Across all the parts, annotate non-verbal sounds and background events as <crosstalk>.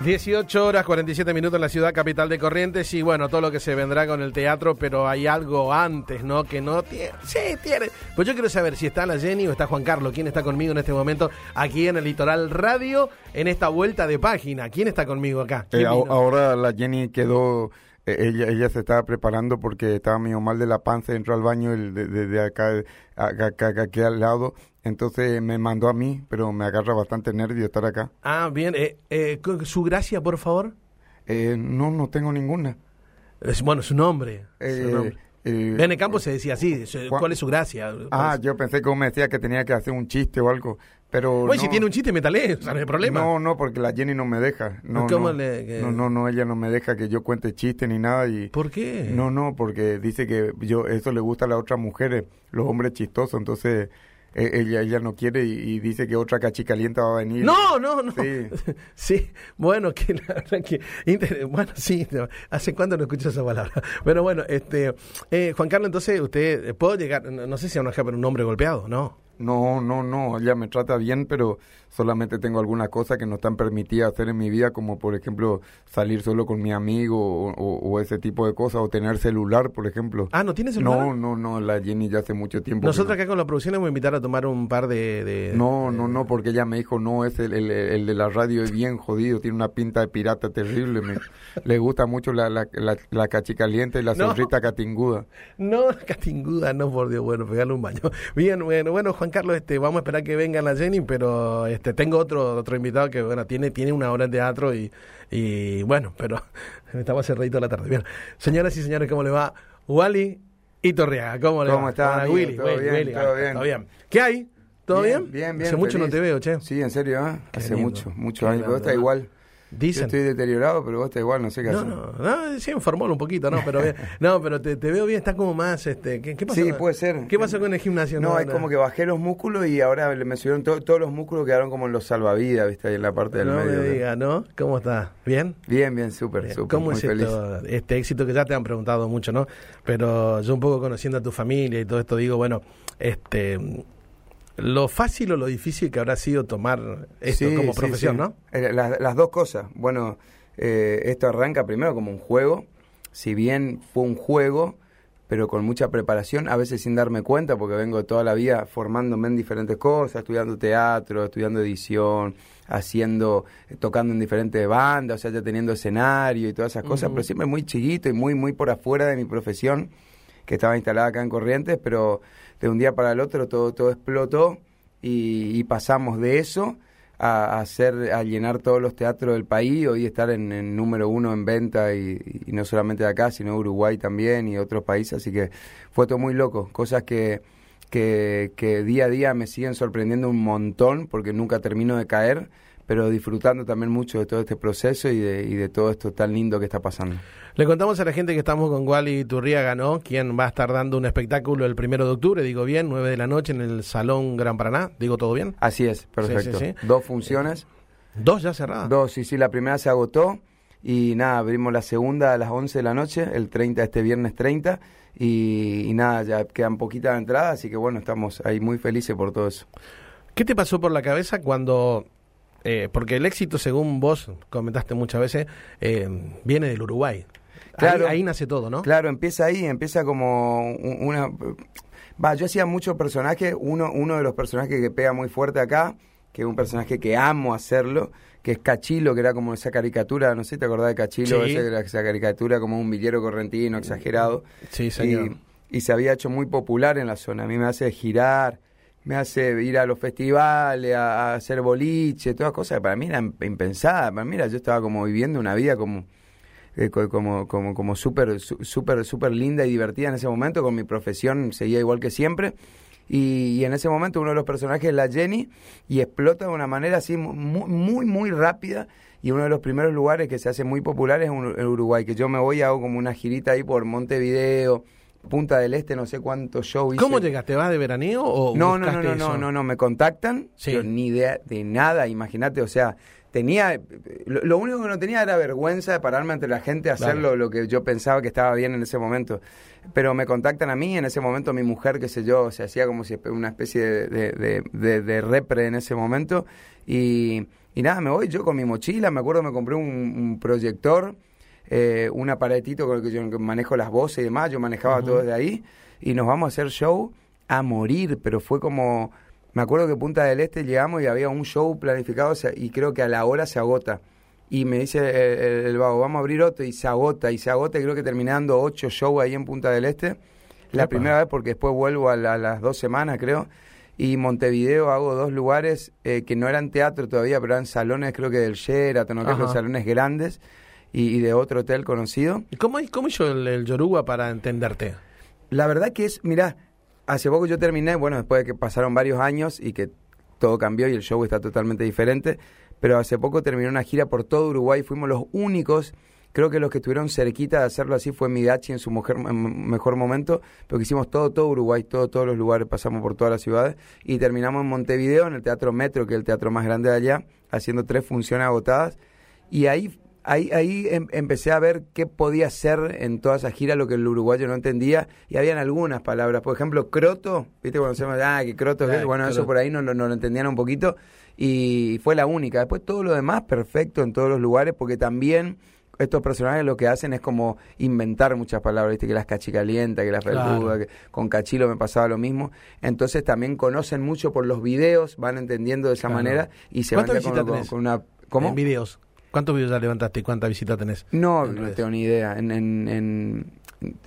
18 horas 47 minutos en la ciudad capital de Corrientes y bueno, todo lo que se vendrá con el teatro, pero hay algo antes, ¿no? Que no tiene. Sí, tiene. Pues yo quiero saber si está la Jenny o está Juan Carlos. ¿Quién está conmigo en este momento aquí en el Litoral Radio en esta vuelta de página? ¿Quién está conmigo acá? Eh, ahora la Jenny quedó. Ella, ella se estaba preparando porque estaba medio mal de la panza, entró al baño de, de, acá, acá, aquí al lado entonces me mandó a mí, pero me agarra bastante nervio estar acá. Ah, bien. Eh, eh, ¿Su gracia, por favor? Eh, no, no tengo ninguna. Es, bueno, su nombre. Eh, nombre. Eh, Campos se decía así, ¿cuál es su gracia? Ah, yo pensé que me decía que tenía que hacer un chiste o algo, pero Bueno, si tiene un chiste, métale, o sea, no hay problema. No, no, porque la Jenny no me deja. No, ¿Cómo no, le, no, no, no, ella no me deja que yo cuente chistes ni nada. y ¿Por qué? No, no, porque dice que yo eso le gusta a las otras mujeres, los hombres chistosos, entonces ella, ella no quiere y, dice que otra cachicalienta va a venir. No, no, no. Sí, <laughs> sí. bueno, que la verdad que, bueno, sí, ¿hace cuánto no escucho esa palabra? <laughs> Pero bueno, este, eh, Juan Carlos, entonces usted, ¿puedo llegar, no, sé si a una pero un hombre golpeado, ¿no? No, no, no, ella me trata bien, pero solamente tengo algunas cosas que no están permitidas hacer en mi vida, como por ejemplo salir solo con mi amigo o, ese tipo de cosas, o tener celular, por ejemplo. Ah, ¿no tiene celular? No, no, no, la Jenny ya hace mucho tiempo. Nosotros acá con la producción le vamos a invitar a tomar un par de... no, no, no, porque ella me dijo, no, es el, el, de la radio, es bien jodido, tiene una pinta de pirata terrible, me, le gusta mucho la, la, la, cachicaliente y la <laughs> no. catinguda. No, catinguda, no, por Dios, bueno, pegarle un baño. Bien, bueno, bueno, Juan Carlos, este, vamos a esperar que venga la Jenny, pero este, tengo otro otro invitado que, bueno, tiene, tiene una hora en teatro y, y bueno, pero <laughs> estaba cerradito la tarde. Bien, señoras y señores, ¿cómo le va? Wally y Torreaga, ¿cómo le ¿Cómo está? Willy, ¿Todo, bien, todo, bien. ¿Qué hay? ¿Todo bien? Bien, bien. Hace mucho no te veo, che. Sí, en serio, ¿eh? Hace mucho, mucho años. Pero está igual. Dicen. Yo estoy deteriorado, pero vos está igual, no sé qué no, hacer. No, no, sí, formó un poquito, ¿no? Pero, <laughs> no, pero te, te, veo bien, está como más, este, ¿qué, qué pasó? Sí, puede ser. ¿Qué pasó con el gimnasio? No, es como que bajé los músculos y ahora me subieron todos los músculos quedaron como en los salvavidas, ¿viste? Ahí en la parte del no medio. No me diga, ¿no? ¿Cómo estás? ¿Bien? Bien, bien, súper, súper, ¿Cómo es esto, este éxito que ya te han preguntado mucho, ¿no? Pero yo un poco conociendo a tu familia y todo esto, digo, bueno, este lo fácil o lo difícil que habrá sido tomar esto como profesión, ¿no? Eh, las, dos cosas. Bueno, eh, esto arranca primero como un juego, si bien fue un juego, pero con mucha preparación, a veces sin darme cuenta, porque vengo toda la vida formándome en diferentes cosas, estudiando teatro, estudiando edición, haciendo, tocando en diferentes bandas, o sea, ya teniendo escenario y todas esas cosas, pero siempre muy chiquito y muy, muy por afuera de mi profesión, que estaba instalada acá en Corrientes, pero de un día para el otro todo, todo explotó y, pasamos de eso a, hacer, a llenar todos los teatros del país, hoy estar en, número uno en venta y, no solamente de acá, sino Uruguay también y otros países, así que fue todo muy loco, cosas que, que, que día a día me siguen sorprendiendo un montón porque nunca termino de caer pero disfrutando también mucho de todo este proceso y de, y de todo esto tan lindo que está pasando. Le contamos a la gente que estamos con Wally Turriaga, ¿no? Quien va a estar dando un espectáculo el primero de octubre, digo bien, 9 de la noche en el Salón Gran Paraná, digo todo bien. Así es, perfecto. Dos funciones. ¿Dos ya cerradas? Dos, sí, sí, la primera se agotó y nada, abrimos la segunda a las 11 de la noche, el 30, este viernes 30. Y, y nada, ya quedan poquitas entradas, así que bueno, estamos ahí muy felices por todo eso. ¿Qué te pasó por la cabeza cuando eh, porque el éxito, según vos comentaste muchas veces, eh, viene del Uruguay. Claro, ahí, nace todo, ¿no? Claro, empieza ahí, empieza como una... Va, yo hacía muchos personajes, uno, uno de los personajes que pega muy fuerte acá, que es un personaje que amo hacerlo, que es Cachilo, que era como esa caricatura, no sé, ¿te acordás de Cachilo? esa caricatura como un villero correntino exagerado. Sí, señor. Y, y, se había hecho muy popular en la zona. A mí me hace girar, me hace ir a los festivales, a, hacer boliche, todas cosas que para mí eran impensadas. Para mí yo estaba como viviendo una vida como eh, como como como súper súper súper linda y divertida en ese momento. Con mi profesión seguía igual que siempre. Y, en ese momento uno de los personajes es la Jenny y explota de una manera así muy muy muy rápida. Y uno de los primeros lugares que se hace muy popular es Uruguay que yo me voy hago como una girita ahí por Montevideo Punta del Este, no sé cuántos shows hice. ¿Cómo llegaste? ¿Vas de veraneo o no, no, no, no, no, no, no, me contactan, yo ni idea de nada, imagínate, o sea, tenía, lo, único que no tenía era vergüenza de pararme ante la gente a hacer lo, que yo pensaba que estaba bien en ese momento. Pero me contactan a mí, en ese momento mi mujer, qué sé yo, se hacía como si una especie de, de, repre en ese momento. Y, y, nada, me voy yo con mi mochila, me acuerdo me compré un, proyector, eh, un aparatito con el que yo manejo las voces y demás, yo manejaba todo desde ahí, y nos vamos a hacer show a morir, pero fue como me acuerdo que Punta del Este llegamos y había un show planificado y creo que a la hora se agota. Y me dice el, vago, vamos a abrir otro y se agota, y se agota y creo que terminando ocho shows ahí en Punta del Este. La primera vez porque después vuelvo a, las dos semanas creo. Y Montevideo hago dos lugares eh, que no eran teatro todavía, pero eran salones creo que del Sheraton, ¿no? los salones grandes y, de otro hotel conocido. ¿Y cómo, cómo hizo el, el Yoruba para entenderte? La verdad que es, mira, hace poco yo terminé, bueno, después de que pasaron varios años y que todo cambió y el show está totalmente diferente, pero hace poco terminé una gira por todo Uruguay, fuimos los únicos, creo que los que estuvieron cerquita de hacerlo así fue Midachi en su mejor momento, pero que hicimos todo, todo Uruguay, todo, todos los lugares, pasamos por todas las ciudades y terminamos en Montevideo, en el Teatro Metro, que es el teatro más grande de allá, haciendo tres funciones agotadas y ahí ahí, ahí em, empecé a ver qué podía ser en toda esa gira lo que el uruguayo no entendía y habían algunas palabras, por ejemplo, croto, viste cuando se llama, ah, que croto es, bueno, eso por ahí no, no, lo entendían un poquito y fue la única. Después todo lo demás perfecto en todos los lugares porque también estos personajes lo que hacen es como inventar muchas palabras, viste que las cachicalienta, que las claro. que con cachilo me pasaba lo mismo. Entonces también conocen mucho por los videos, van entendiendo de esa manera y se van con, con, una ¿Cómo? En videos. ¿Cuántos videos ya levantaste y cuántas visitas tenés? No, no tengo ni idea. En, en,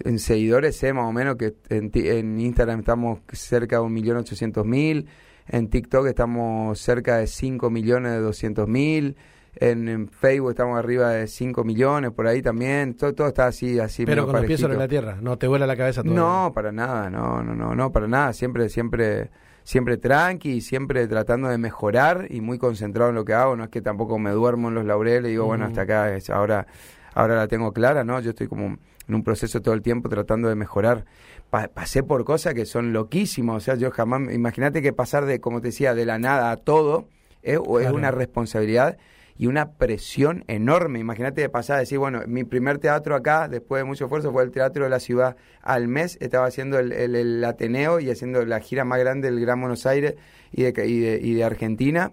en, seguidores sé más o menos que en, Instagram estamos cerca de un millón ochocientos mil, en TikTok estamos cerca de cinco millones de doscientos mil, en, Facebook estamos arriba de 5 millones, por ahí también, todo, todo está así, así. Pero con los pies sobre la tierra, ¿no te vuela la cabeza todo? No, para nada, no, no, no, no, para nada, siempre, siempre siempre tranqui, siempre tratando de mejorar y muy concentrado en lo que hago. No es que tampoco me duermo en los laureles y digo, bueno, hasta acá, es, ahora, ahora la tengo clara, ¿no? Yo estoy como en un proceso todo el tiempo tratando de mejorar. pasé por cosas que son loquísimas, o sea, yo jamás, imagínate que pasar de, como te decía, de la nada a todo, es, es una responsabilidad y una presión enorme. Imagínate de pasar a decir, bueno, mi primer teatro acá, después de mucho esfuerzo, fue el Teatro de la Ciudad. Al mes estaba haciendo el, el, Ateneo y haciendo la gira más grande del Gran Buenos Aires y de, y de, Argentina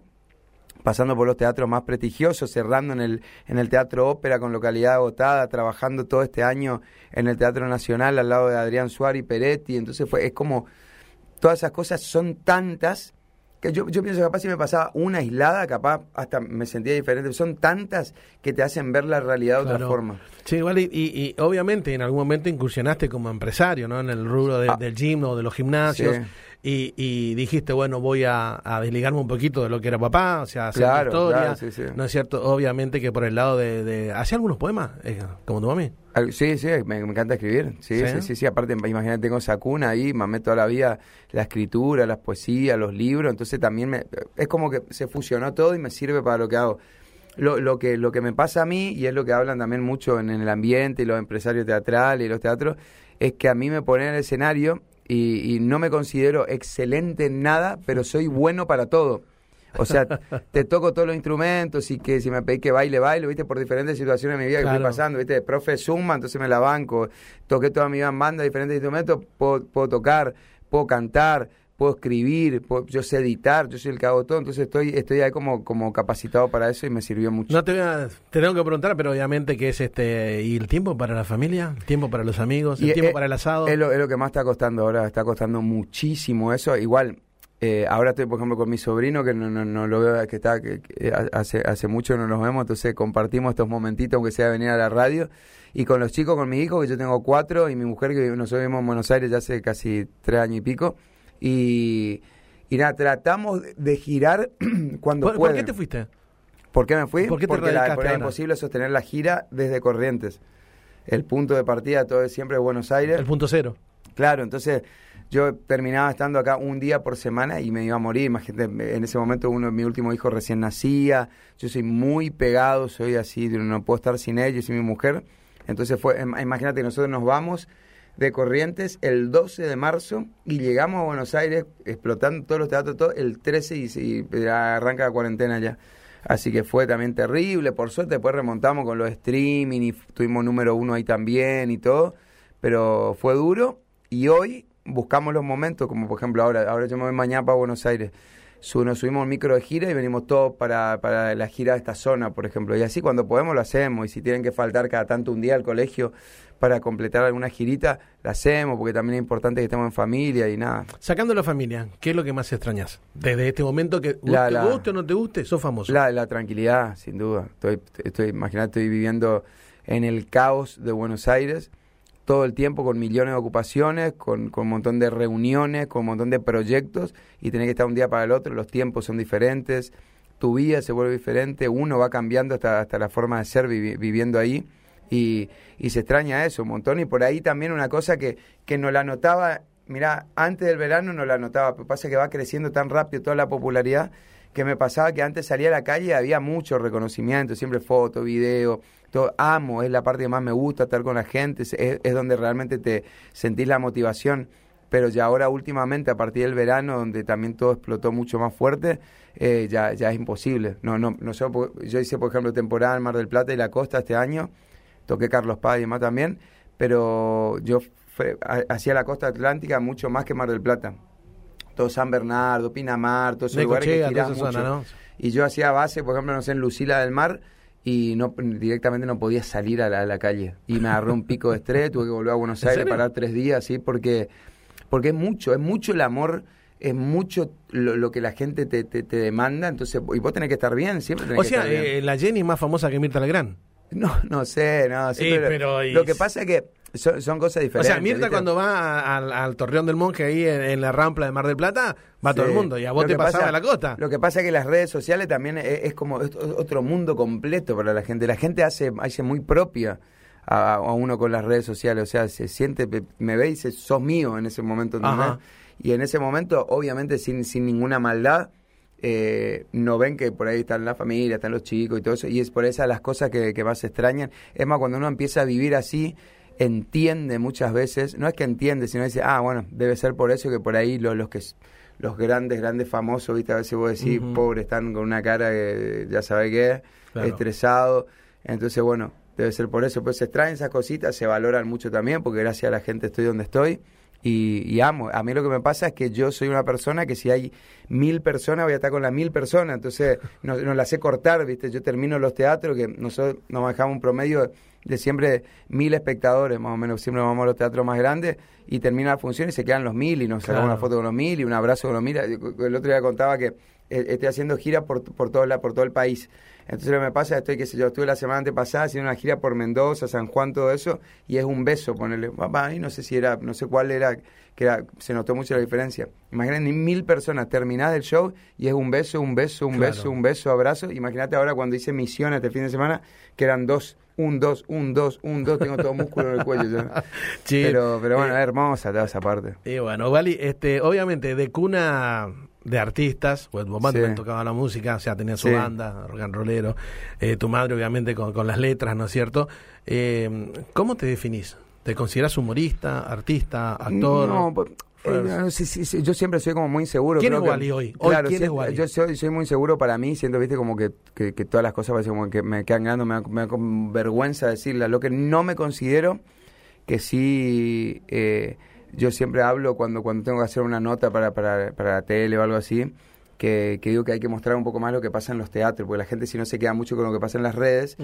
pasando por los teatros más prestigiosos, cerrando en el, en el Teatro Ópera con localidad agotada, trabajando todo este año en el Teatro Nacional al lado de Adrián Suárez y Peretti. Entonces fue, es como, todas esas cosas son tantas que yo, yo pienso que capaz si me pasaba una aislada, capaz hasta me sentía diferente. Son tantas que te hacen ver la realidad de otra forma. Sí, igual, y, y, obviamente en algún momento incursionaste como empresario, ¿no? En el rubro ah. del gym o de los gimnasios. Y, y, dijiste, bueno, voy a, desligarme un poquito de lo que era papá, o sea, hacer claro, historia. ¿No es cierto? Obviamente que por el lado de... de ¿Hace algunos poemas? Eh, como tu mami. Sí, sí, me, encanta escribir. Sí, sí, sí, sí, Aparte, imagínate, tengo esa cuna ahí, mamé toda la vida la escritura, las poesías, los libros. Entonces también me, es como que se fusionó todo y me sirve para lo que hago. Lo, lo, que, lo que me pasa a mí, y es lo que hablan también mucho en, en el ambiente y los empresarios teatrales y los teatros, es que a mí me ponen en el escenario y, no me considero excelente en nada, pero soy bueno para todo. O sea, <laughs> te toco todos los instrumentos y que si me pedís que baile, baile, ¿viste? Por diferentes situaciones de mi vida que estoy pasando, ¿viste? Profe Zumba, entonces me la banco. Toqué toda mi banda, diferentes instrumentos, puedo, puedo tocar, puedo cantar, puedo escribir, yo sé editar, yo soy el que hago todo, entonces estoy estoy ahí como, como capacitado para eso y me sirvió mucho. No te, te tengo que preguntar, pero obviamente que es este, ¿y el tiempo para la familia? ¿El tiempo para los amigos? ¿El tiempo para el asado? Es lo, es lo que más está costando ahora, está costando muchísimo eso, igual... Eh, ahora estoy, por ejemplo, con mi sobrino, que no, no, lo veo, que está, que, hace, hace mucho no nos vemos, entonces compartimos estos momentitos, aunque sea venir a la radio. Y con los chicos, con mi hijo, que yo tengo cuatro, y mi mujer, que nosotros vivimos en Buenos Aires ya hace casi tres años y pico. Y, nada, tratamos de girar <clears throat> cuando ¿Por, ¿Por qué te fuiste? ¿Por qué me fui? porque era imposible sostener la gira desde Corrientes. El punto de partida todo es siempre Buenos Aires. El punto cero. Claro, entonces yo terminaba estando acá un día por semana y me iba a morir. Imagínate, en ese momento uno mi último hijo recién nacía. Yo soy muy pegado, soy así, no puedo estar sin ellos y mi mujer. Entonces fue, imagínate, nosotros nos vamos de Corrientes el 12 de marzo y llegamos a Buenos Aires explotando todos los teatros todo, el 13 y, arranca la cuarentena ya. Así que fue también terrible. Por suerte después remontamos con los streaming y tuvimos número uno ahí también y todo. Pero fue duro y hoy buscamos los momentos, como por ejemplo ahora, ahora yo me voy mañana para Buenos Aires. Nos subimos un micro de gira y venimos todos para, para la gira de esta zona, por ejemplo. Y así cuando podemos lo hacemos. Y si tienen que faltar cada tanto un día al colegio para completar alguna girita, la hacemos, porque también es importante que estemos en familia y nada. Sacando la familia, ¿qué es lo que más extrañas? Desde este momento que la, te guste o no te guste, sos famoso. La, la tranquilidad, sin duda. Estoy, estoy, imagínate, estoy viviendo en el caos de Buenos Aires todo el tiempo con millones de ocupaciones, con, con, un montón de reuniones, con un montón de proyectos y tener que estar un día para el otro, los tiempos son diferentes, tu vida se vuelve diferente, uno va cambiando hasta, hasta la forma de ser viviendo ahí y, y, se extraña eso un montón y por ahí también una cosa que, que no la notaba, mira, antes del verano no la notaba, pero pasa que va creciendo tan rápido toda la popularidad que me pasaba que antes salía a la calle y había mucho reconocimiento, siempre foto, video, todo, amo, es la parte que más me gusta estar con la gente, es, es donde realmente te sentís la motivación. Pero ya ahora últimamente a partir del verano donde también todo explotó mucho más fuerte eh, ya ya es imposible. No no no sé yo hice por ejemplo temporada en Mar del Plata y la Costa este año toqué Carlos Paz y demás también pero yo hacía la Costa Atlántica mucho más que Mar del Plata. Todo San Bernardo Pinamar todos esos lugares que mucho. y yo hacía base por ejemplo no sé en Lucila del Mar y no directamente no podía salir a la, calle. Y me agarró un pico de estrés, tuve que volver a Buenos Aires, parar tres días, ¿sí? Porque, porque es mucho, es mucho el amor es mucho lo, que la gente te, te, demanda, entonces, y vos tenés que estar bien, siempre tenés o sea, eh, la Jenny es más famosa que Mirta Legrand. No, no sé, no, sí, pero, lo que pasa es que son, cosas diferentes. O sea, Mirta cuando va al, Torreón del Monje ahí en, la rampla de Mar del Plata, va todo el mundo y a vos te pasaba la costa. Lo que pasa es que las redes sociales también es, como otro mundo completo para la gente. La gente hace, hace muy propia a, uno con las redes sociales. O sea, se siente, me ve y dice, sos mío en ese momento. Y en ese momento, obviamente, sin, sin ninguna maldad, eh, no ven que por ahí están la familia, están los chicos y todo eso, y es por esas las cosas que, que más extrañan. Es más, cuando uno empieza a vivir así, entiende muchas veces, no es que entiende, sino dice, ah, bueno, debe ser por eso que por ahí los, los que los grandes, grandes famosos, viste, a veces vos decís, pobre, están con una cara que ya sabe qué, estresado. Entonces, bueno, debe ser por eso. Pues se extraen esas cositas, se valoran mucho también, porque gracias a la gente estoy donde estoy. Y, amo. A mí lo que me pasa es que yo soy una persona que si hay mil personas voy a estar con las mil personas, entonces no, no la sé cortar, ¿viste? Yo termino los teatros que nosotros nos manejamos un promedio de siempre mil espectadores, más o menos, siempre vamos a los teatros más grandes y termina la función y se quedan los mil y nos sacamos una foto con los mil y un abrazo con los mil. El otro día contaba que eh, estoy haciendo gira por, por, todo, la, por todo el país. Entonces lo que me pasa, estoy, qué sé yo, estuve la semana antepasada haciendo una gira por Mendoza, San Juan, todo eso, y es un beso ponerle, papá, y no sé si era, no sé cuál era, que era, se notó mucho la diferencia. Imagínate, mil personas terminadas el show y es un beso, un beso, un beso, un beso, abrazo. Imagínate ahora cuando hice misión este fin de semana, que eran dos un, dos, un, dos, un, dos, tengo todo músculo en el cuello. <laughs> pero, pero bueno, eh, hermosa toda esa parte. Y bueno, Vali, este, obviamente de cuna de artistas, pues vos sí. tocaba la música, o sea, tenía su banda, rock and rollero, eh, tu madre obviamente con, con, las letras, ¿no es cierto? Eh, ¿Cómo te definís? ¿Te consideras humorista, artista, actor? No, pues, eh, sí, sí, yo siempre soy como muy inseguro. ¿Quién es Wally hoy? Claro, ¿quién es Yo soy, soy, muy inseguro para mí, siento, viste, como que, que, todas las cosas parece como que me quedan ganando, me da, me da vergüenza decirla. Lo que no me considero, que sí, eh, yo siempre hablo cuando, cuando tengo que hacer una nota para, para, para la tele o algo así, que, que, digo que hay que mostrar un poco más lo que pasa en los teatros, porque la gente si no se queda mucho con lo que pasa en las redes.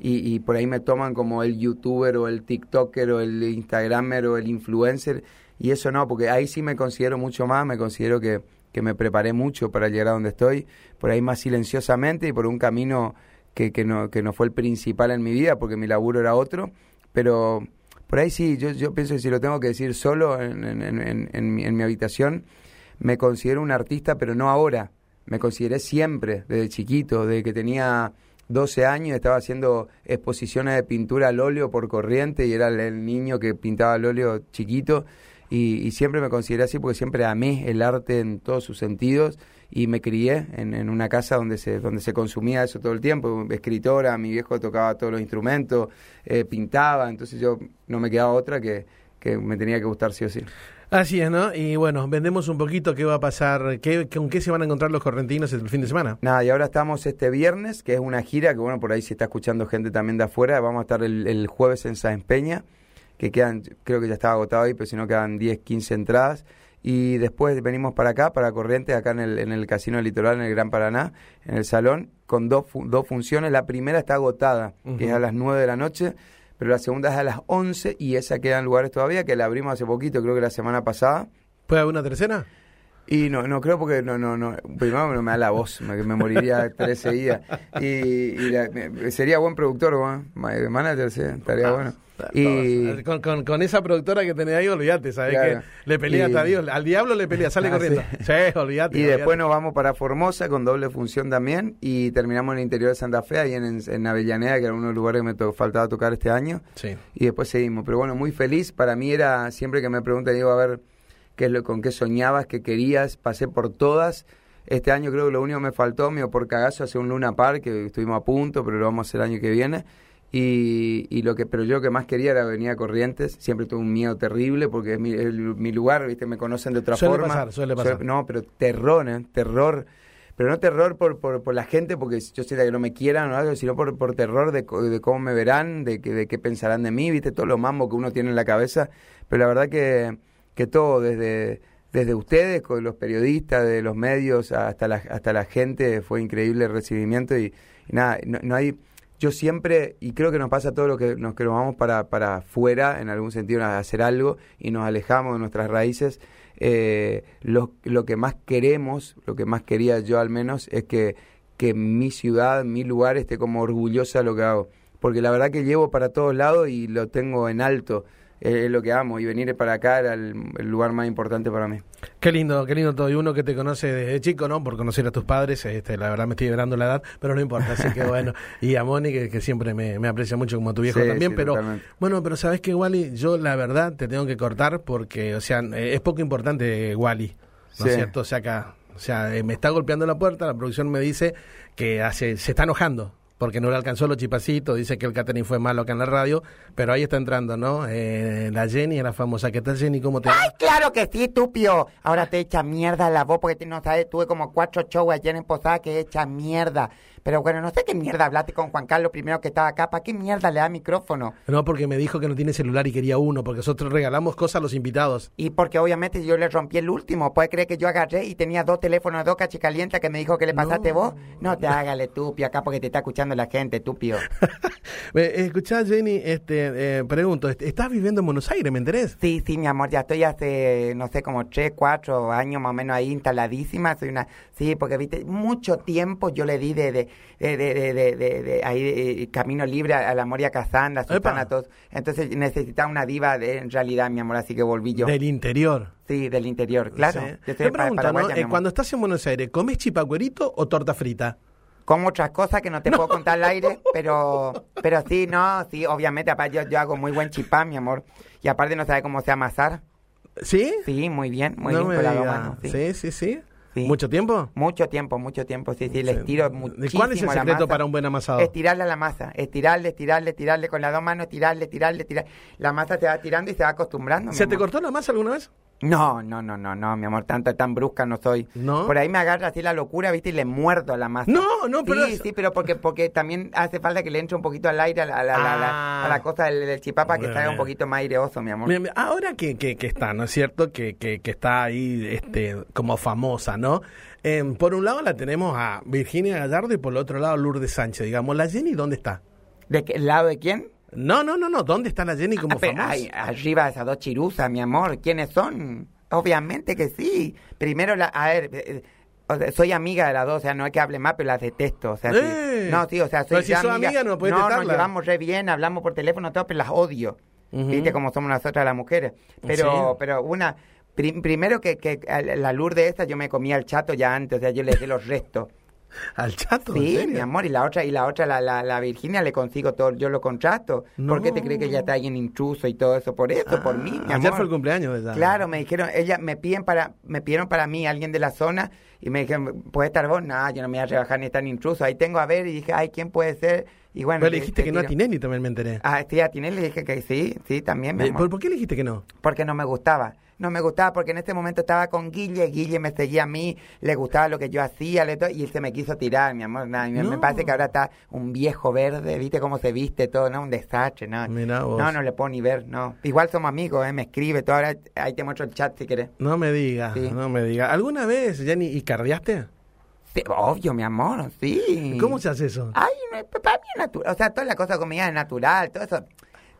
Y, y por ahí me toman como el youtuber o el tiktoker o el instagramer o el influencer y eso no, porque ahí sí me considero mucho más, me considero que, que me preparé mucho para llegar a donde estoy, por ahí más silenciosamente y por un camino que, que, no, que no fue el principal en mi vida, porque mi laburo era otro, pero por ahí sí, yo, yo pienso que si lo tengo que decir solo en, en, en, en mi, mi habitación, me considero un artista, pero no ahora, me consideré siempre, desde chiquito, desde que tenía 12 años, estaba haciendo exposiciones de pintura al óleo por corriente y era el niño que pintaba al óleo chiquito. Y, siempre me consideré así porque siempre amé el arte en todos sus sentidos y me crié en, una casa donde se, donde se consumía eso todo el tiempo, escritora, mi viejo tocaba todos los instrumentos, eh, pintaba, entonces yo no me quedaba otra que, que me tenía que gustar sí o sí. Así es, ¿no? Y bueno, vendemos un poquito qué va a pasar, qué, con qué se van a encontrar los correntinos el fin de semana. Nada, y ahora estamos este viernes, que es una gira, que bueno, por ahí se está escuchando gente también de afuera. Vamos a estar el, el jueves en Sáenz Peña, que quedan, creo que ya estaba agotado ahí, pero si no quedan 10, 15 entradas. Y después venimos para acá, para Corrientes, acá en el, en el Casino Litoral, en el Gran Paraná, en el salón, con dos, dos funciones. La primera está agotada, que es a las 9 de la noche pero la segunda es a las 11 y esa queda en lugares todavía, que la abrimos hace poquito, creo que la semana pasada. ¿Puede haber una tercera? Y no, no creo porque no, no, no. Primero me da la voz, me, me moriría tres seguidas. Y, y sería buen productor, manager, sí, estaría ah, bueno. Y con, con, con, esa productora que tenés ahí, olvídate, ¿sabes? Que le pelea hasta Dios. Al diablo le pelea, sale ah, corriendo. Sí, olvídate. Y después nos vamos para Formosa con doble función también. Y terminamos en el interior de Santa Fe, ahí en, en Avellaneda, que era uno de los lugares que me to faltaba tocar este año. Sí. Y después seguimos. Pero bueno, muy feliz. Para mí era, siempre que me preguntan, digo, a ver, qué es lo, con qué soñabas, qué querías, pasé por todas. Este año creo que lo único que me faltó, mío por cagazo, hacer un Luna Park, que estuvimos a punto, pero lo vamos a hacer el año que viene. Y, y, lo que pero yo lo que más quería era venir a Corrientes siempre tuve un miedo terrible porque es mi, mi lugar viste me conocen de otra suele forma pasar, suele pasar. no pero terror ¿eh? terror pero no terror por, por, por la gente porque yo siento que no me quieran o algo sino por, por terror de, de cómo me verán de, de qué pensarán de mí viste todo lo mambo que uno tiene en la cabeza pero la verdad que que todo, desde, desde ustedes, con los periodistas, de los medios, hasta la, hasta la gente, fue increíble el recibimiento y, nada, no, hay... Yo siempre, y creo que nos pasa todo lo que nos, que nos vamos para, para afuera, en algún sentido, a hacer algo y nos alejamos de nuestras raíces, eh, lo, lo que más queremos, lo que más quería yo al menos, es que, que mi ciudad, mi lugar esté como orgullosa de lo que hago. Porque la verdad que llevo para todos lados y lo tengo en alto es lo que amo y venir para acá era el, lugar más importante para mí. Qué lindo, qué lindo todo. Y uno que te conoce desde chico, ¿no? Por conocer a tus padres, este, la verdad me estoy liberando la edad, pero no importa, así que <laughs> bueno. Y a Moni, que, siempre me, aprecia mucho como tu viejo también, pero bueno, pero sabes que Wally, yo la verdad te tengo que cortar porque, o sea, es poco importante Wally, ¿no es cierto? O sea, acá, o sea, eh, me está golpeando la puerta, la producción me dice que hace, se está enojando porque no le alcanzó los chipacitos, dice que el catering fue malo acá en la radio, pero ahí está entrando, ¿no? Eh, la Jenny, la famosa. ¿Qué tal, Jenny? ¿Cómo te ¡Ay, claro que sí, estúpido! Ahora te echa mierda la voz porque no sabes, tuve como cuatro shows ayer en Posada que echa mierda. Pero bueno, no sé qué mierda hablaste con Juan Carlos primero que estaba acá. ¿Para qué mierda le da micrófono? No, porque me dijo que no tiene celular y quería uno, porque nosotros regalamos cosas a los invitados. Y porque obviamente yo le rompí el último. ¿Puede creer que yo agarré y tenía dos teléfonos, dos cachicalientas que me dijo que le pasaste vos? No te hágale tupio acá porque te está escuchando la gente, tupio. <laughs> Escuchá, Jenny, este, eh, pregunto, ¿estás viviendo en Buenos Aires, me enterés? Sí, sí, mi amor, ya estoy hace, no sé, como tres, cuatro años más o menos ahí instaladísima. Soy una, sí, porque viste, mucho tiempo yo le di de, de, de, de, de, de, ahí, eh, camino libre a, la Moria Casanda, Susana, todos. Entonces necesitaba una diva de, en realidad, mi amor, así que volví yo. Del interior. Sí, del interior, claro. Te pregunto, ¿no? Eh, cuando estás en Buenos Aires, ¿comes chipacuerito o torta frita? como otras cosas que no te puedo contar al aire, <laughs> pero pero sí, no, sí, obviamente, aparte yo, yo hago muy buen chipá, mi amor, y aparte no sabe cómo se amasar. ¿Sí? Sí, muy bien, muy bien con la sí, sí, sí. ¿Mucho tiempo? Mucho tiempo, mucho tiempo, sí, sí, le estiro muchísimo ¿Cuál es el secreto para un buen amasado? Estirarle a la masa, estirarle, estirarle, estirarle con las dos manos, estirarle, estirarle, estirarle. La masa se va tirando y se va acostumbrando. ¿Se te cortó la masa alguna vez? No, no, no, no, no, mi amor, tanto tan brusca no soy. ¿No? Por ahí me agarra así la locura, ¿viste? Y le muerdo a la masa. No, no, pero... Sí, sí, pero porque, porque también hace falta que le entre un poquito al aire a la, a la, a la, cosa del, chipapa que salga un poquito más aireoso, mi amor. ahora que, que, que, está, ¿no es cierto? Que, que, que está ahí este, como famosa, ¿no? Eh, por un lado la tenemos a Virginia Gallardo y por el otro lado a Lourdes Sánchez. Digamos, ¿la Jenny dónde está? ¿De qué lado de quién? No, no, no, no. ¿Dónde está la Jenny como ah, famosa? arriba esas dos chiruzas, mi amor. ¿Quiénes son? Obviamente que sí. Primero, la, a ver, eh, soy amiga de las dos, o sea, no hay que hable más, pero las detesto. O sea, eh. no, sí, o sea, soy si amiga, no puedes No, nos llevamos re bien, hablamos por teléfono, todo, pero las odio. Viste cómo somos nosotras las mujeres. Pero, pero una, primero que, que la de esta yo me comía el chato ya antes, o sea, yo le dejé los restos. <laughs> ¿Al chato? Sí, mi amor, y la otra, y la otra, la, la, la Virginia le consigo todo, yo lo contrato. ¿Por qué te crees que ella está alguien intruso y todo eso? Por eso, por mí, mi amor. Ayer fue el cumpleaños ella. Claro, me dijeron, ella, me piden para, me pidieron para mí, alguien de la zona, y me dijeron, ¿puede estar vos? No, yo no me voy a rebajar ni tan intruso. Ahí tengo a ver, y dije, ay, ¿quién puede ser? Y bueno, Pero le dijiste que no a Tinelli también me enteré. Ah, sí, a Tinelli le dije que sí, sí, también. ¿Por, ¿Por qué le dijiste que no? Porque no me gustaba. No me gustaba porque en ese momento estaba con Guille, Guille me seguía a mí, le gustaba lo que yo hacía, le y él se me quiso tirar, mi amor. Nada, No. Me parece que ahora está un viejo verde, viste cómo se viste todo, ¿no? Un desastre, ¿no? Mirá vos. No, no le puedo ni ver, no. Igual somos amigos, ¿eh? Me escribe todo, ahora ahí te muestro el chat si querés. No me digas, Sí. no me digas. ¿Alguna vez, Jenny, y cardiaste? Sí, obvio, mi amor, sí. ¿Cómo se hace eso? Ay, no, para mí es natural. O sea, toda la cosa comida es natural, todo eso.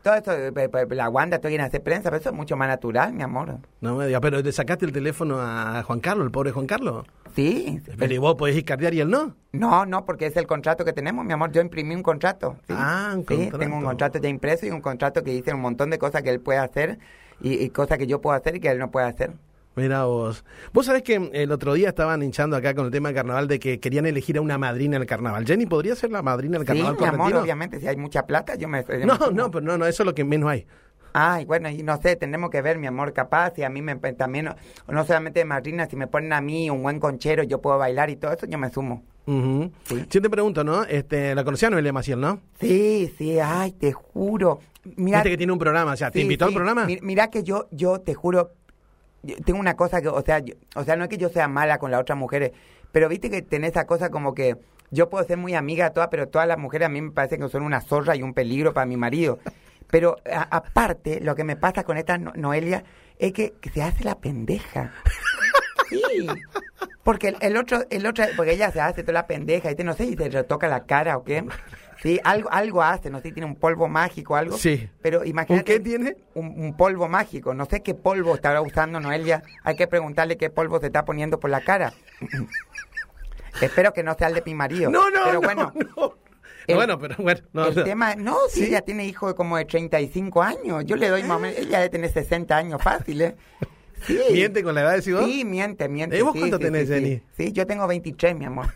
Todo eso, eh, la Wanda, estoy en hacer prensa, pero eso es mucho más natural, mi amor. No me digas, pero te sacaste el teléfono a Juan Carlos, el pobre Juan Carlos. Sí. Pero ¿y vos podés ir cardiar y él no? No, no, porque es el contrato que tenemos, mi amor. Yo imprimí un contrato. sí. Ah, un Sí, contrato. tengo un contrato ya impreso y un contrato que dice un montón de cosas que él puede hacer y, y cosas que yo puedo hacer y que él no puede hacer. Mira vos. Vos sabés que el otro día estaban hinchando acá con el tema del carnaval de que querían elegir a una madrina el carnaval. Jenny, ¿podría ser la madrina del Sí, carnaval mi amor, obviamente, si hay mucha plata, yo me... yo No, no, pero no, no, eso es lo que menos hay. Ay, bueno, y no sé, tendremos que ver, mi amor, capaz, y a mí me, también, no, no solamente de madrina, si me ponen a mí un buen conchero, yo puedo bailar y todo eso, yo me sumo. Ujú. Sí. Yo te pregunto, ¿no? Este, la conocía Noelia Maciel, ¿no? Sí, sí, ay, te juro. Mira, Viste que tiene un programa, o sea, ¿te Sí, invitó al sí. programa? Mi- Mira que yo, yo te juro, yo tengo una cosa que, o sea, yo- o sea, no es que yo sea mala con las otras mujeres, pero viste que tenés esa cosa como que yo puedo ser muy amiga de todas, pero todas las mujeres a mí me parece que son una zorra y un peligro para mi marido. Pero a- aparte, lo que me pasa con esta No- Noelia es que, que se hace la pendeja. <laughs> Sí. Porque el, el otro, el otro, porque ella se hace toda la pendeja, y no sé si se retoca la cara o qué. Sí, algo, algo hace, no sé tiene un polvo mágico o algo. Sí. Pero imagínate. ¿Un qué tiene? Un, un polvo mágico. No sé qué polvo estará usando Noelia. Hay que preguntarle qué polvo se está poniendo por la cara. <laughs> Espero que no sea el de mi marido. No, no, Pero no, bueno, no. el- bueno, pero bueno, no, el no. tema, no, si ¿Sí? ella tiene hijo de como de 35 años, yo le doy más o menos, ella debe tener 60 años fácil, ¿eh? Sí. ¿Miente con la edad, decís vos? Sí, miente, miente. ¿Y vos sí, cuánto sí, tenés, Jenny? Sí, yo tengo 23, mi amor.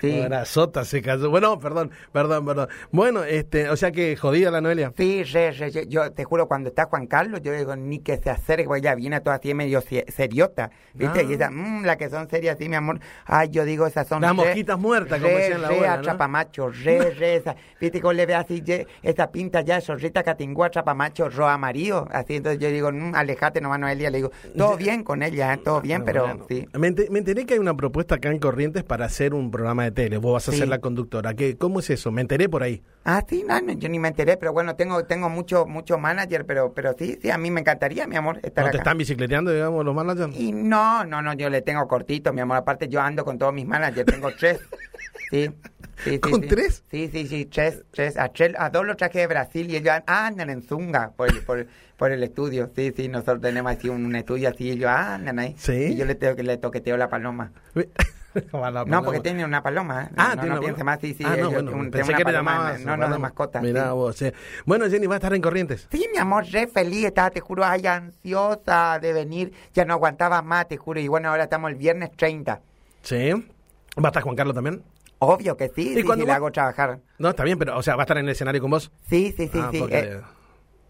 Sí. <laughs> Ahora Sota se casó. Bueno, perdón, perdón, perdón. Bueno, este, o sea que jodida la Noelia. Sí, re, re, yo, te juro, cuando está Juan Carlos, yo digo, ni que se acerque, porque ella viene toda así medio se- seriota, ¿viste? Ah. Y esa, mmm, la que son serias, sí, mi amor. Ay, yo digo, esas son Las re- mosquitas muertas, como decían la re abuela, ¿no? atrapamacho, re, re, esa. ¿Viste cómo le ve así, ye- esa pinta ya, zorrita catingú, atrapamacho, roa amarillo? Así, entonces yo digo, mmm, alejate nomás, Noelia. Le digo, todo bien con ella, ¿eh? todo bien, Ah, pero bueno. sí. Me enteré que hay una propuesta acá en Corrientes para hacer un programa de tele. Vos vas a Sí. ser la conductora. ¿Qué, ¿Cómo es eso? Me enteré por ahí. Ah, sí, no, no, yo ni me enteré, pero bueno, tengo tengo mucho mucho manager, pero pero sí, sí, a mí me encantaría, mi amor, estar ¿No te están bicicleteando, digamos, los managers? Y no, no, no, yo le tengo cortito, mi amor. Aparte, yo ando con todos mis managers, tengo tres. Sí. Sí, sí, <laughs> ¿Con sí. tres? Sí, sí, sí, tres, tres. A, tres- a dos los traje de Brasil y ellos andan en Zunga por el, por, por el estudio. Sí, sí, nosotros tenemos así un, un estudio así y ellos andan ahí. Sí. Y yo le, tengo, que le toqueteo la paloma. <laughs> <laughs> No, porque tiene una paloma. ¿eh? Ah, no, tiene no piense más, sí, sí. Ah, no, bueno, un- pensé que le llamabas. No, no, de mascota. Mirá sí. vos, sí. Bueno, Jenny, va a estar en Corrientes. Sí, mi amor, re feliz, estaba, te juro, ay, ansiosa de venir, ya no aguantaba más, te juro, y bueno, ahora estamos el viernes 30. Sí. ¿Va a estar Juan Carlos también? Obvio que sí, ¿Y sí, cuando sí, le hago trabajar. No, está bien, pero, o sea, ¿va a estar en el escenario con vos? Sí, sí, sí, Ah, sí. porque- eh,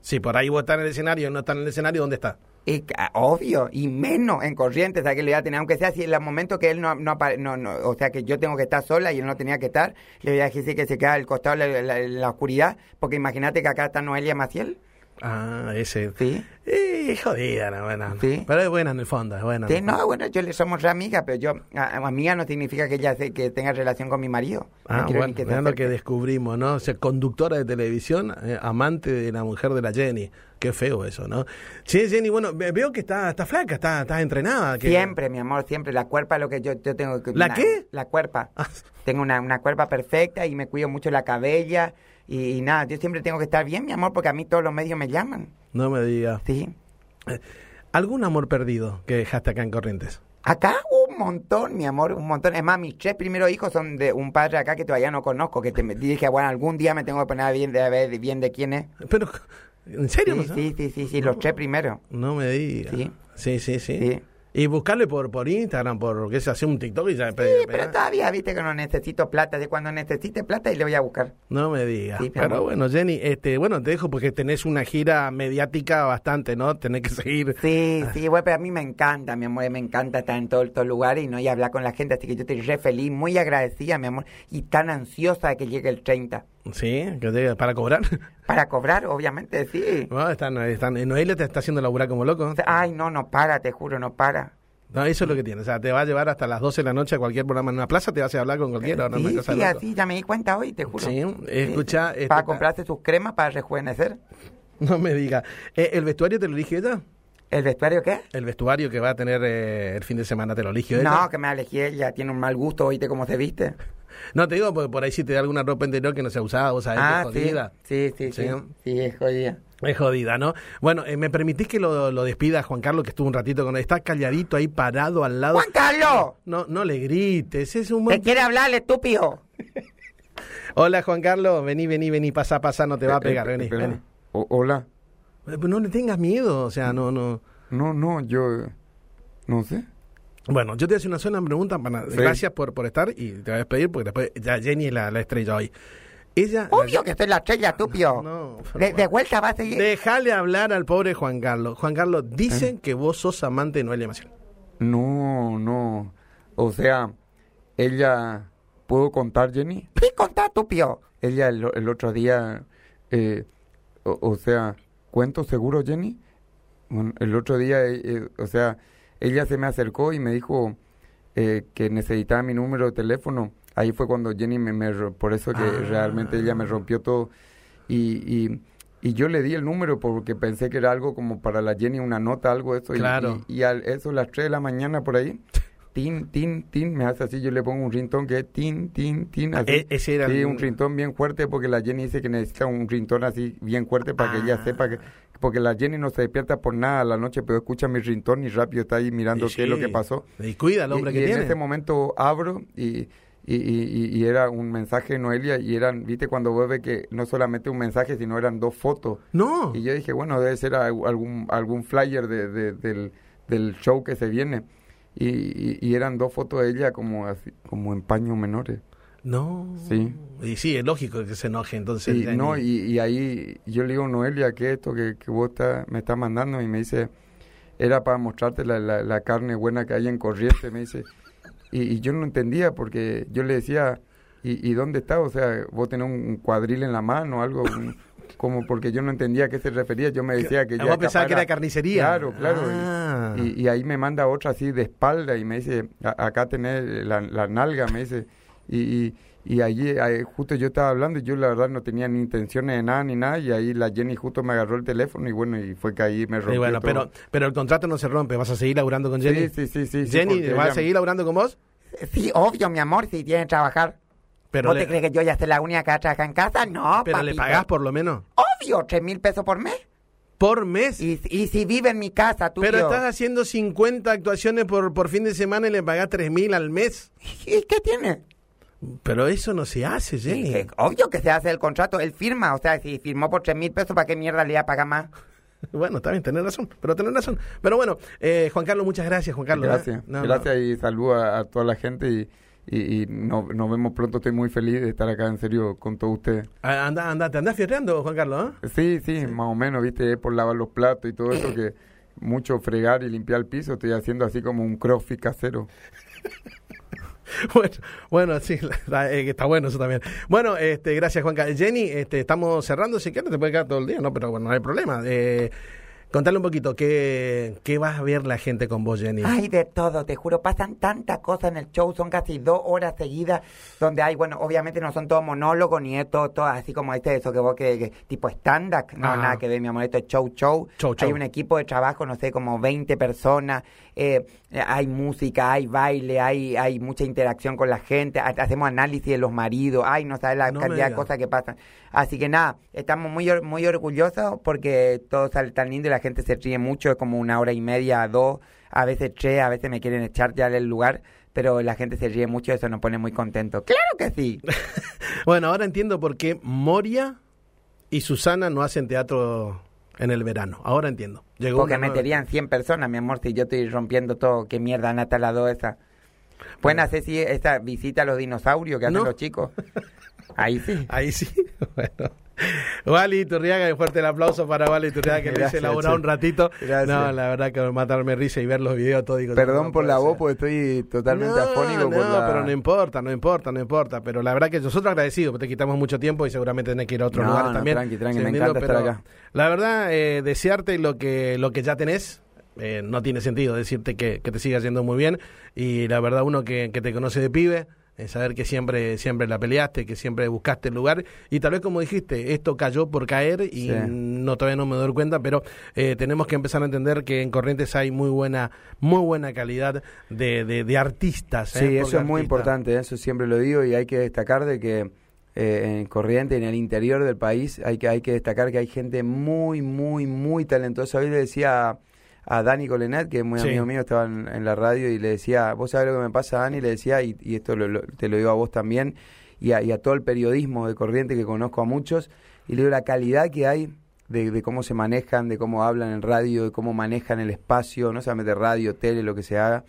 Sí, por ahí vos estás en el escenario, no estás en el escenario, ¿dónde está? Y, ah, obvio, y menos en corrientes, o sea, que le voy a tener, aunque sea si en el momento que él no, no, no, no, o sea, que yo tengo que estar sola y él no tenía que estar, le voy a decir que se queda al costado la, la- la oscuridad, porque imagínate que acá está Noelia Maciel. Ah, ese. Sí. Eh, jodida, la buena. Sí. Pero es buena en el fondo, es buena. en Sí, no, bueno, yo le somos amigas, pero yo, a- amiga no significa que ella se- que tenga relación con mi marido. No Ah, quiero bueno, que lo que descubrimos, ¿no? O sea, conductora de televisión, eh, amante de la mujer de la Jenny. Qué feo eso, ¿no? Sí, Jenny, bueno, ve- veo que está, está flaca, está, está entrenada. que- Siempre, mi amor, siempre. La cuerpa es lo que yo, yo tengo que... ¿La una- qué? La cuerpa. Ah. Tengo una, una cuerpa perfecta y me cuido mucho la cabella y, y nada, yo siempre tengo que estar bien, mi amor, porque a mí todos los medios me llaman. No me digas. Sí. ¿Algún amor perdido que dejaste acá en Corrientes? Acá un montón, mi amor, un montón. Es más, mis tres primeros hijos son de un padre acá que todavía no conozco, que te dije, bueno, algún día me tengo que poner bien de, ver bien de quién es. Pero, ¿en serio? Sí, no, sí, sí, sí, sí, los tres primeros. No me digas. Sí. Sí, sí, sí. Sí. Y buscarle por, por Instagram, por qué se hace un TikTok y ya Sí, pero todavía, viste que no necesito plata. De cuando necesite plata y le voy a buscar. No me digas. Sí, pero amor. bueno, Jenny, este, bueno, te dejo porque tenés una gira mediática bastante, ¿no? Tenés que seguir. Sí, sí, bueno, pero a mí me encanta, mi amor, me encanta estar en todos estos lugares y no y hablar con la gente, así que yo estoy re feliz, muy agradecida, mi amor, y tan ansiosa de que llegue el 30. Sí, para cobrar. <laughs> Para cobrar, obviamente, sí. No, están, están, Noelia te está haciendo laburar como loco. Ay, no, no para, te juro, no para. No, eso es lo que tiene. O sea, te va a llevar hasta las 12 de la noche a cualquier programa en una plaza, te vas a hablar con cualquiera. ¿no? Sí, cosa sí, así, ya me di cuenta hoy, te juro. Sí, escucha, este, Para pa- comprarse sus cremas para rejuvenecer. <laughs> No me diga. Eh, ¿El vestuario te lo elige ella? ¿El vestuario qué? ¿El vestuario que va a tener eh, el fin de semana te lo elige ella? No, que me elegí ella, tiene un mal gusto, oíste cómo se viste. No, te digo, porque por ahí si te da alguna ropa interior que no sea usada, vos sabés que Ah, es sí, jodida. sí, sí, sí, Sí. sí, es jodida. Es jodida, ¿no? Bueno, eh, ¿me permitís que lo, lo despida Juan Carlos, que estuvo un ratito con él? Está calladito ahí parado al lado. ¡Juan Carlos! No, no le grites, es un ¿Te buen... quiere hablar, el estúpido? Hola Juan Carlos, vení, vení, vení, pasa, pasa, no te va a pegar, Eh, eh, vení, vení. Hola. Eh, pues No le tengas miedo, o sea, no, no... No, no, yo... No sé. Bueno, yo te voy a hacer una sola pregunta, para... Sí. gracias por, por estar y te voy a despedir porque después ya Jenny es la, la estrella hoy. Ella... Obvio que soy la estrella, estúpido. No, de, de vuelta va a seguir. Déjale hablar al pobre Juan Carlos. Juan Carlos, dicen que vos sos amante de Noelia Maciel. No, no. O sea, ella... ¿Puedo contar, Jenny? Sí, contá, estúpido. Ella el, el otro día... eh, o, o sea, ¿cuento seguro, Jenny? Bueno, el otro día, eh, eh, o sea, ella se me acercó y me dijo eh, que necesitaba mi número de teléfono. Ahí fue cuando Jenny me... me por eso que Ah. realmente ella me rompió todo. Y, y, y yo le di el número porque pensé que era algo como para la Jenny, una nota, algo de eso. y- Claro. Y, y al eso, las 3 de la mañana por ahí, tin, tin, tin, me hace así, yo le pongo un rintón que es tin, tin, tin, así. E- ese era sí, el- un rintón bien fuerte porque la Jenny dice que necesita un rintón así bien fuerte para que Ah. ella sepa que... Porque la Jenny no se despierta por nada a la noche, pero escucha mi rintón y rápido está ahí mirando qué es lo que pasó. Y cuida al hombre y, que y tiene. en ese momento abro y, y, y- era un mensaje de Noelia y eran, viste, cuando vos ves que no solamente un mensaje, sino eran dos fotos. No. Y yo dije, bueno, debe ser al- algún, algún flyer de, de- del, del show que se viene. Y, y- y eran dos fotos de ella como así, como en paños menores. No. Sí. Y sí, es lógico que se enoje entonces. Y, no, y, y ahí yo le digo, Noelia, ¿qué es esto que, que vos está, me estás mandando? Y me dice, era para mostrarte la, la, la carne buena que hay en Corriente, me dice. Y, y yo no entendía porque yo le decía, ¿y, y dónde está? O sea, vos tenés un cuadril en la mano o algo, un- como porque yo no entendía a qué se refería. Yo me decía que pensabas capaz que era carnicería. Claro, claro. y- Ah. Y, y ahí me manda otra así de espalda y me dice, "A- acá tenés la, la nalga, me dice. Y, y, y allí, ahí justo yo estaba hablando y yo la verdad no tenía ni intenciones de nada ni nada. Y ahí la Jenny justo me agarró el teléfono y bueno, y fue que ahí me rompió Y bueno, todo. pero, pero el contrato no se rompe. ¿Vas a seguir laburando con Jenny? Sí, sí, sí, sí. sí, Jenny, porque ¿vas a seguir laburando con vos? Sí, obvio, mi amor, si tiene que trabajar. Pero ¿Vos le, te crees que yo ya soy la única que trabaja en casa? No, pero le pagás por lo menos. Obvio, tres mil pesos por mes. Por mes. Y, y si vive en mi casa, tú pero estás haciendo 50 actuaciones por, por fin de semana y le pagás 3 mil al mes. ¿Y qué tiene? Pero eso no se hace, Jenny. Y que- obvio que se hace el contrato, él firma. O sea, si firmó por tres mil pesos, ¿para qué mierda le iba a pagar más? <laughs> Bueno, está bien, tenés razón, pero tenés razón. Pero bueno, eh, Juan Carlos, muchas gracias, Juan Carlos. ¿eh? Gracias, No, no. gracias y saludo a, a toda la gente y, y, y no- nos vemos pronto. Estoy muy feliz de estar acá en serio con todos ustedes. Anda, anda, te andás fierreando, Juan Carlos, ¿eh? Sí, sí, más o menos, viste, es por lavar los platos y todo eso <laughs> que mucho fregar y limpiar el piso, estoy haciendo así como un crossfit casero. <laughs> <laughs> Bueno, bueno, sí, eh, está bueno eso también. Bueno, este, gracias, Juan Carlos. Jenny, este, estamos cerrando, si quieres te puede quedar todo el día, ¿no? Pero bueno, no hay problema. Eh, contale un poquito, ¿qué, ¿qué vas a ver la gente con vos, Jenny? Hay de todo, te juro, pasan tantas cosas en el show, son casi dos horas seguidas, donde hay, bueno, obviamente no son todos monólogos, ni es todo, todo así como este, eso que vos que, que- tipo stand-up, no, Ajá. nada que ver, mi amor, esto es show, show. Show, show. Hay un equipo de trabajo, no sé, como 20 personas, eh, hay música, hay baile, hay, hay mucha interacción con la gente, ha- hacemos análisis de los maridos, ay, no sabes la No cantidad de cosas que pasan. Así que nada, estamos muy, or- muy orgullosos porque todo sale tan lindo y la gente se ríe mucho, es como una hora y media, dos, a veces tres, a veces me quieren echar ya del lugar, pero la gente se ríe mucho y eso nos pone muy contentos. ¡Claro que sí! <laughs> Bueno, ahora entiendo por qué Moria y Susana no hacen teatro en el verano. Ahora entiendo. Llegó Porque meterían 100 personas, mi amor, si yo estoy rompiendo todo. ¿Qué mierda, Nata, la do esa? Pueden hacer si esa visita a los dinosaurios que hacen No. los chicos. Ahí sí. <laughs> Ahí sí. <laughs> Bueno. Wally Turriaga, un fuerte el aplauso para Wally Turriaga que le hice elaborar un ratito. Gracias. No, la verdad que matarme risa y ver los videos todo. Digo, Perdón no por la voz porque estoy totalmente no, afónico no, por la... pero no importa, no importa, no importa. Pero la verdad que nosotros agradecidos, porque te quitamos mucho tiempo y seguramente tenés que ir a lugares no, también. tranqui, tranqui, me encanta estar acá. La verdad, eh, desearte lo que, lo que ya tenés. eh, no tiene sentido decirte que, que te siga yendo muy bien y la verdad uno que, que te conoce de pibe eh, saber que siempre siempre la peleaste que siempre buscaste el lugar y tal vez como dijiste esto cayó por caer y Sí. no todavía no me doy cuenta pero eh, tenemos que empezar a entender que en Corrientes hay muy buena muy buena calidad de, de, de artistas Sí, ¿eh? eso Porque es muy importante, eso siempre lo digo y hay que destacar de que eh, en Corrientes, en el interior del país, hay que, hay que destacar que hay gente muy, muy, muy talentosa. Hoy le decía a, a Dani Colenet, que es muy Sí. amigo mío, estaba en, en la radio y le decía, vos sabés lo que me pasa, Dani, le decía, y, y esto lo- lo- te lo digo a vos también, y a, y a todo el periodismo de Corrientes que conozco a muchos, y le digo la calidad que hay de, de cómo se manejan, de cómo hablan en radio, de cómo manejan el espacio, no solamente radio, tele, lo que se haga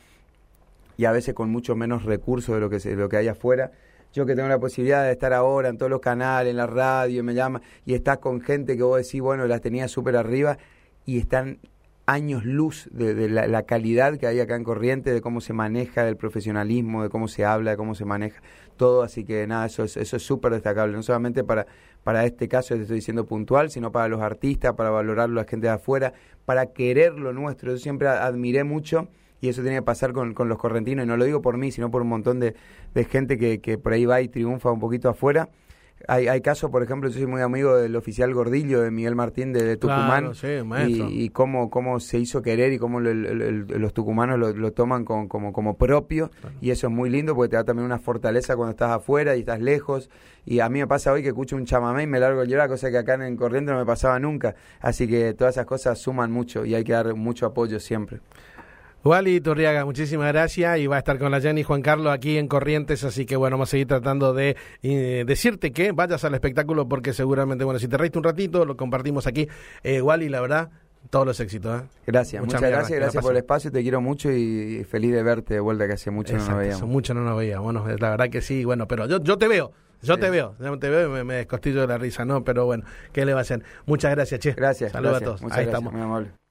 y a veces con mucho menos recursos de lo que se, de lo que hay afuera. Yo que tengo la posibilidad de estar ahora en todos los canales, en la radio, me llama, y estás con gente que vos decís, bueno, las tenía súper arriba, y están años luz de, la, calidad que hay acá en Corriente, de cómo se maneja, del profesionalismo, de cómo se habla, de cómo se maneja, todo, así que nada, eso es eso es súper destacable, no solamente para, para este caso te estoy diciendo puntual, sino para los artistas, para valorarlo a la gente de afuera, para querer lo nuestro, yo siempre admiré mucho y eso tiene que pasar con, con los correntinos, y no lo digo por mí, sino por un montón de, de gente que, que por ahí va y triunfa un poquito afuera. Hay, hay casos, por ejemplo, yo soy muy amigo del oficial Gordillo, de Miguel Martín, de, de Tucumán, Claro, sí, maestro. y, y cómo, cómo se hizo querer y cómo lo- los tucumanos lo, toman con- como, como propio, y eso es muy lindo porque te da también una fortaleza cuando estás afuera y estás lejos, y a mí me pasa hoy que escucho un chamamé y me largo a llorar, cosa que acá en Corriente no me pasaba nunca, así que todas esas cosas suman mucho y hay que dar mucho apoyo siempre. Wally Turriaga, muchísimas gracias y va a estar con la Jenny Juan Carlos aquí en Corrientes, así que bueno, vamos a seguir tratando de eh, decirte que vayas al espectáculo porque seguramente, bueno, si te reíste un ratito, lo compartimos aquí. Eh, Wally, la verdad, todos los éxitos. ¿eh? Gracias, Mucha muchas gracias, gracias por el espacio, te quiero mucho y feliz de verte de vuelta que hace mucho no Exacto, nos eso, veíamos. mucho no nos veíamos. Bueno, la verdad que sí, bueno, pero yo, yo te veo. Yo Sí. te veo, yo te veo y me, me descostillo de la risa, ¿no? Pero bueno, ¿qué le va a hacer? Muchas gracias, Che. Gracias, Saludos a todos. muchas Ahí gracias, estamos. muy amable.